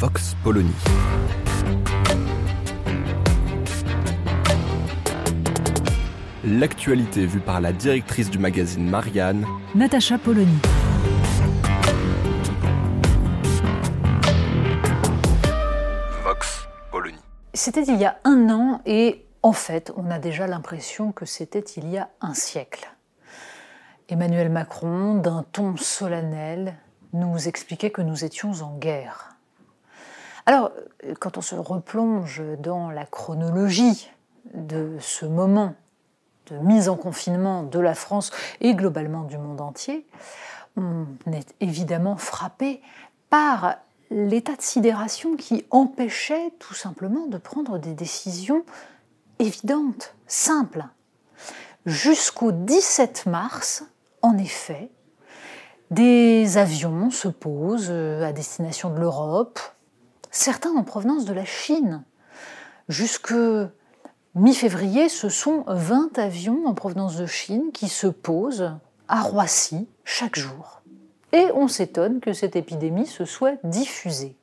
Vox Polony. L'actualité vue par la directrice du magazine Marianne, Natacha Polony. Vox Polony. C'était il y a un an et en fait, on a déjà l'impression que c'était il y a un siècle. Emmanuel Macron, d'un ton solennel, nous expliquait que nous étions en guerre. Alors, quand on se replonge dans la chronologie de ce moment de mise en confinement de la France et globalement du monde entier, on est évidemment frappé par l'état de sidération qui empêchait tout simplement de prendre des décisions évidentes, simples. Jusqu'au 17 mars, en effet, des avions se posent à destination de l'Europe, certains en provenance de la Chine. Jusque mi-février, ce sont 20 avions en provenance de Chine qui se posent à Roissy chaque jour. Et on s'étonne que cette épidémie se soit diffusée.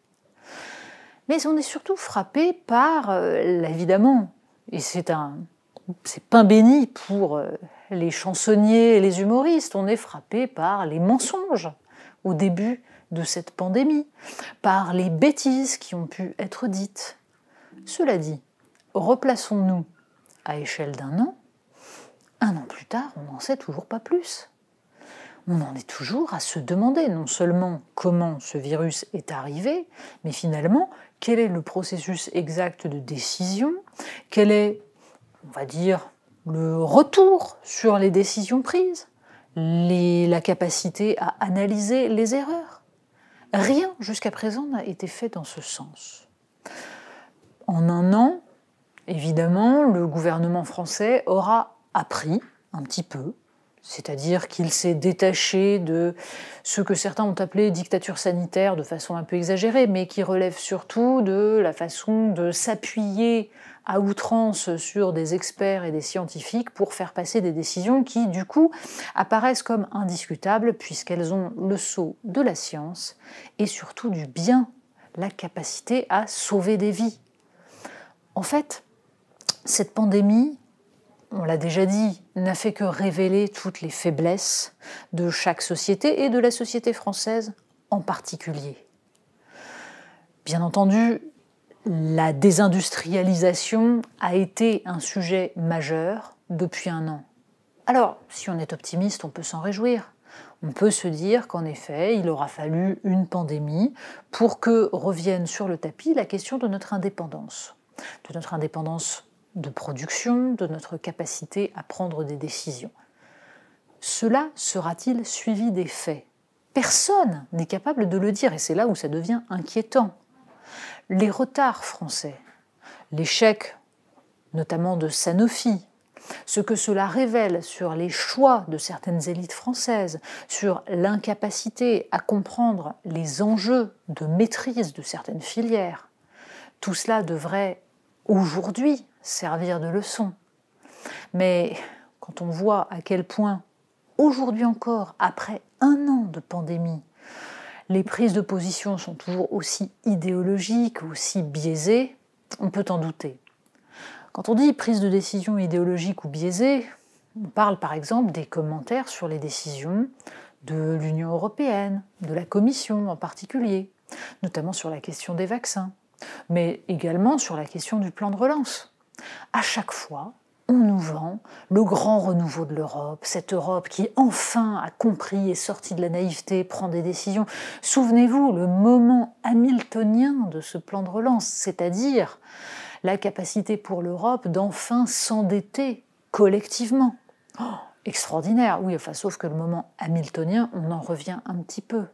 Mais on est surtout frappé par, euh, évidemment, et c'est un c'est pain béni pour euh, les chansonniers et les humoristes, on est frappé par les mensonges au début de cette pandémie, par les bêtises qui ont pu être dites. Cela dit, replaçons-nous à échelle d'un an, un an plus tard, on n'en sait toujours pas plus. On en est toujours à se demander non seulement comment ce virus est arrivé, mais finalement quel est le processus exact de décision, quel est, on va dire, le retour sur les décisions prises, la capacité à analyser les erreurs? Rien jusqu'à présent n'a été fait dans ce sens. En un an, évidemment, le gouvernement français aura appris un petit peu, c'est-à-dire qu'il s'est détaché de ce que certains ont appelé dictature sanitaire de façon un peu exagérée, mais qui relève surtout de la façon de s'appuyer à outrance sur des experts et des scientifiques pour faire passer des décisions qui, du coup, apparaissent comme indiscutables puisqu'elles ont le sceau de la science et surtout du bien, la capacité à sauver des vies. En fait, cette pandémie, on l'a déjà dit, n'a fait que révéler toutes les faiblesses de chaque société et de la société française en particulier. Bien entendu, la désindustrialisation a été un sujet majeur depuis un an. Alors, si on est optimiste, on peut s'en réjouir. On peut se dire qu'en effet, il aura fallu une pandémie pour que revienne sur le tapis la question de notre indépendance, de notre indépendance de production, de notre capacité à prendre des décisions. Cela sera-t-il suivi des faits? Personne n'est capable de le dire et c'est là où ça devient inquiétant. Les retards français, l'échec notamment de Sanofi, ce que cela révèle sur les choix de certaines élites françaises, sur l'incapacité à comprendre les enjeux de maîtrise de certaines filières, tout cela devrait aujourd'hui servir de leçon. Mais quand on voit à quel point, aujourd'hui encore, après un an de pandémie, les prises de position sont toujours aussi idéologiques, aussi biaisées, on peut en douter. Quand on dit prise de décision idéologique ou biaisée, on parle par exemple des commentaires sur les décisions de l'Union européenne, de la Commission en particulier, notamment sur la question des vaccins, mais également sur la question du plan de relance. À chaque fois, on nous vend le grand renouveau de l'Europe, cette Europe qui enfin a compris, est sortie de la naïveté, prend des décisions. Souvenez-vous, le moment hamiltonien de ce plan de relance, c'est-à-dire la capacité pour l'Europe d'enfin s'endetter collectivement. Oh, extraordinaire. Oui, enfin, sauf que le moment hamiltonien, on en revient un petit peu.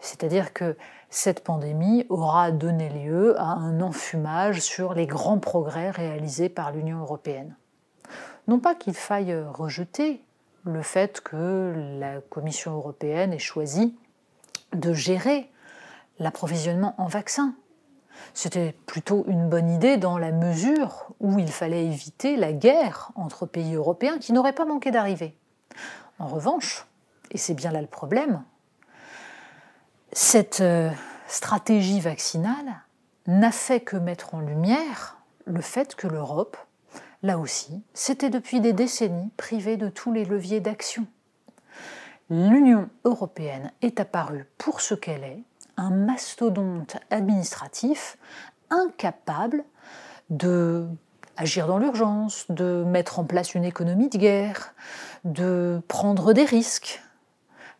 C'est-à-dire que cette pandémie aura donné lieu à un enfumage sur les grands progrès réalisés par l'Union européenne. Non pas qu'il faille rejeter le fait que la Commission européenne ait choisi de gérer l'approvisionnement en vaccins. C'était plutôt une bonne idée dans la mesure où il fallait éviter la guerre entre pays européens qui n'aurait pas manqué d'arriver. En revanche, et c'est bien là le problème, cette euh, stratégie vaccinale n'a fait que mettre en lumière le fait que l'Europe, là aussi, s'était depuis des décennies privée de tous les leviers d'action. L'Union européenne est apparue pour ce qu'elle est, un mastodonte administratif incapable de agir dans l'urgence, de mettre en place une économie de guerre, de prendre des risques.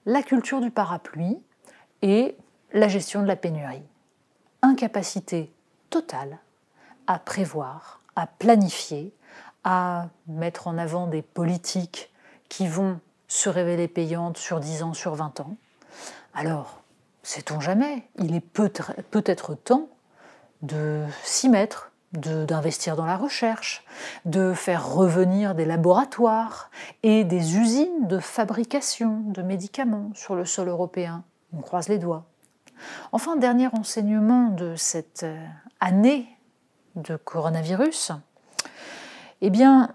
La culture du parapluie et la gestion de la pénurie. Incapacité totale à prévoir, à planifier, à mettre en avant des politiques qui vont se révéler payantes sur 10 ans, sur 20 ans. Alors, sait-on jamais, il est peut-être temps de s'y mettre, d'investir dans la recherche, de faire revenir des laboratoires et des usines de fabrication de médicaments sur le sol européen. On croise les doigts. Enfin, dernier enseignement de cette euh, année de coronavirus, eh bien,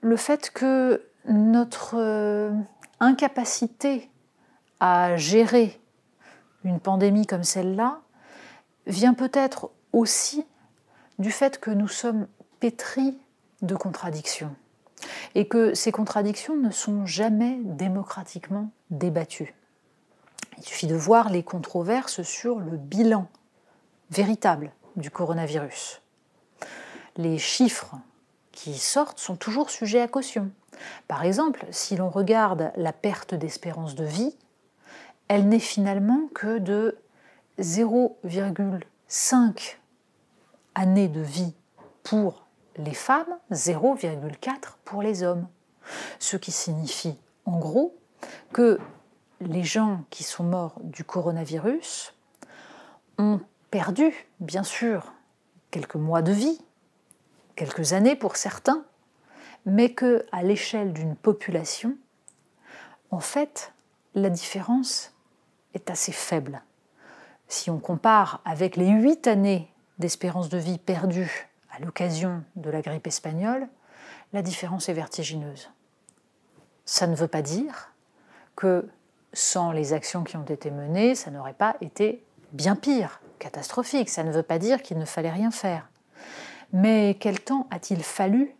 le fait que notre euh, incapacité à gérer une pandémie comme celle-là vient peut-être aussi du fait que nous sommes pétris de contradictions et que ces contradictions ne sont jamais démocratiquement débattues. Il suffit de voir les controverses sur le bilan véritable du coronavirus. Les chiffres qui sortent sont toujours sujets à caution. Par exemple, si l'on regarde la perte d'espérance de vie, elle n'est finalement que de 0,5 années de vie pour les femmes, 0,4 pour les hommes. Ce qui signifie en gros que les gens qui sont morts du coronavirus ont perdu, bien sûr, quelques mois de vie, quelques années pour certains, mais que à l'échelle d'une population, en fait, la différence est assez faible. Si on compare avec les huit années d'espérance de vie perdues à l'occasion de la grippe espagnole, la différence est vertigineuse. Ça ne veut pas dire que sans les actions qui ont été menées, ça n'aurait pas été bien pire, catastrophique. Ça ne veut pas dire qu'il ne fallait rien faire. Mais quel temps a-t-il fallu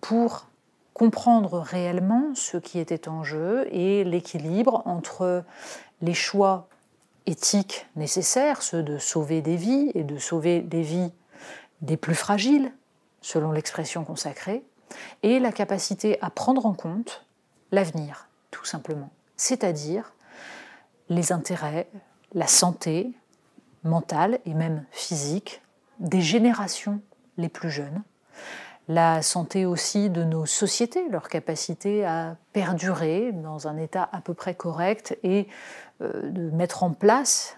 pour comprendre réellement ce qui était en jeu et l'équilibre entre les choix éthiques nécessaires, ceux de sauver des vies et de sauver des vies des plus fragiles, selon l'expression consacrée, et la capacité à prendre en compte l'avenir, tout simplement. C'est-à-dire les intérêts, la santé mentale et même physique des générations les plus jeunes, la santé aussi de nos sociétés, leur capacité à perdurer dans un état à peu près correct et euh, de mettre en place,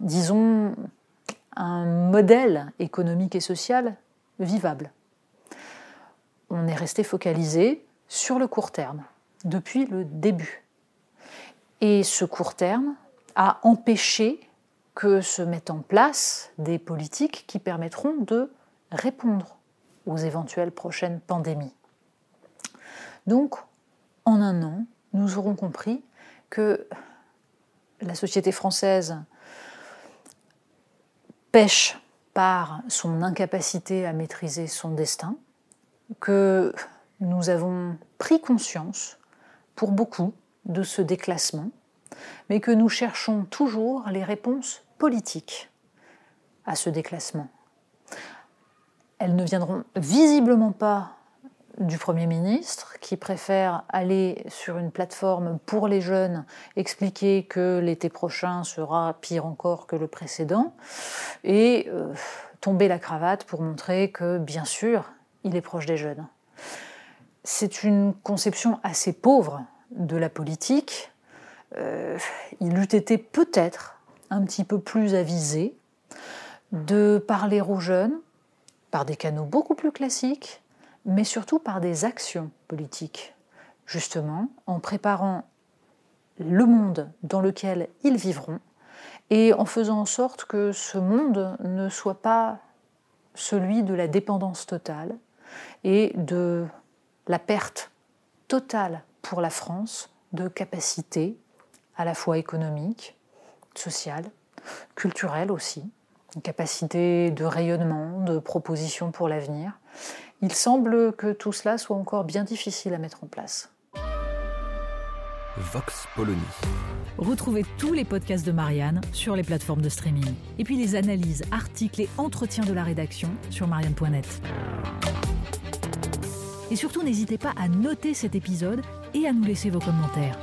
disons, un modèle économique et social vivable. On est resté focalisé sur le court terme depuis le début. Et ce court terme a empêché que se mettent en place des politiques qui permettront de répondre aux éventuelles prochaines pandémies. Donc, en un an, nous aurons compris que la société française pêche par son incapacité à maîtriser son destin, que nous avons pris conscience, pour beaucoup, de ce déclassement, mais que nous cherchons toujours les réponses politiques à ce déclassement. Elles ne viendront visiblement pas du Premier ministre qui préfère aller sur une plateforme pour les jeunes, expliquer que l'été prochain sera pire encore que le précédent, et euh, tomber la cravate pour montrer que, bien sûr, il est proche des jeunes. c'est une conception assez pauvre de la politique. Euh, il eût été peut-être un petit peu plus avisé de parler aux jeunes par des canaux beaucoup plus classiques, mais surtout par des actions politiques, justement en préparant le monde dans lequel ils vivront et en faisant en sorte que ce monde ne soit pas celui de la dépendance totale et de la perte totale pour la France de capacité à la fois économique, sociale, culturelle aussi, une capacité de rayonnement, de proposition pour l'avenir. Il semble que tout cela soit encore bien difficile à mettre en place. Vox Polony. Retrouvez tous les podcasts de Marianne sur les plateformes de streaming. Et puis les analyses, articles et entretiens de la rédaction sur marianne.net. Et surtout, n'hésitez pas à noter cet épisode et à nous laisser vos commentaires.